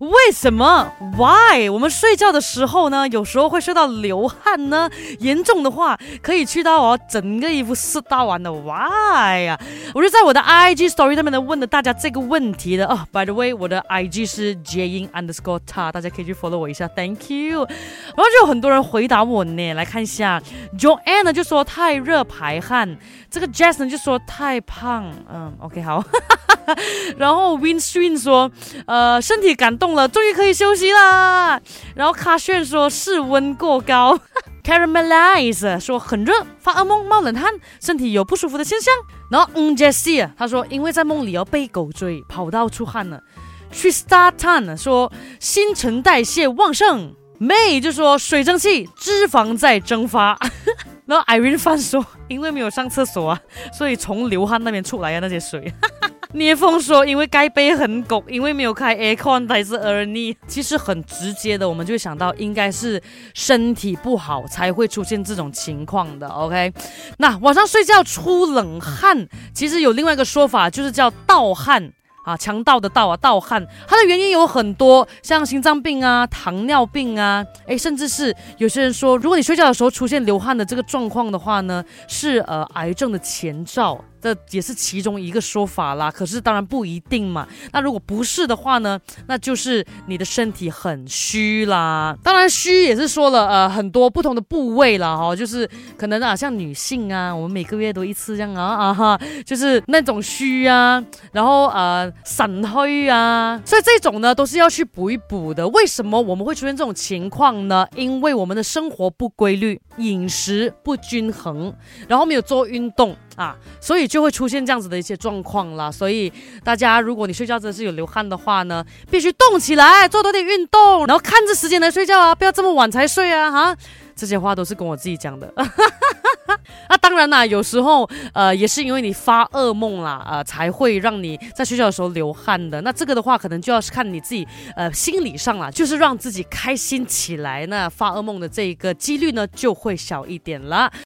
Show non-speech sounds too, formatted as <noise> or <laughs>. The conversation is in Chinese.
为什么？Why？我们睡觉的时候呢，有时候会睡到流汗呢。严重的话，可以去到哦，整个衣服湿到完的。Why 呀？我就在我的 IG story 上面呢问了大家这个问题的哦。By the way，我的 IG 是 Jane underscore ta，大家可以去 follow 我一下。Thank you。然后就有很多人回答我呢，来看一下。Joanne 就说太热排汗，这个 Jason 就说太胖。嗯，OK 好。<laughs> 然后 Winswin 说，呃，身体感动了，终于可以休息啦。然后卡炫说室温过高。<laughs> Caramelize 说很热，发噩梦，冒冷汗，身体有不舒服的现象。然后嗯，Jessie 他说因为在梦里要被狗追，跑到出汗了。Tristartan 说新陈代谢旺盛。May 就说水蒸气，脂肪在蒸发。<laughs> 然后 Irene 范说因为没有上厕所啊，所以从流汗那边出来啊那些水。<laughs> 聂风说：“因为盖被很拱，因为没有开 aircon 还是而逆。其实很直接的，我们就会想到应该是身体不好才会出现这种情况的。OK，那晚上睡觉出冷汗，其实有另外一个说法，就是叫盗汗。”啊，强盗的盗啊，盗汗，它的原因有很多，像心脏病啊、糖尿病啊，哎，甚至是有些人说，如果你睡觉的时候出现流汗的这个状况的话呢，是呃癌症的前兆，这也是其中一个说法啦。可是当然不一定嘛。那如果不是的话呢，那就是你的身体很虚啦。当然虚也是说了呃很多不同的部位了哈，就是可能啊像女性啊，我们每个月都一次这样啊啊哈，就是那种虚啊，然后呃。散黑啊，所以这种呢都是要去补一补的。为什么我们会出现这种情况呢？因为我们的生活不规律，饮食不均衡，然后没有做运动啊，所以就会出现这样子的一些状况了。所以大家，如果你睡觉真的是有流汗的话呢，必须动起来，做多点运动，然后看着时间来睡觉啊，不要这么晚才睡啊！哈，这些话都是跟我自己讲的。那 <laughs> 当然啦，有时候呃也是因为你发噩梦啦，呃才会让你在睡觉的时候流汗的。那这个的话，可能就要是看你自己呃心理上啦，就是让自己开心起来，那发噩梦的这一个几率呢就会小一点了。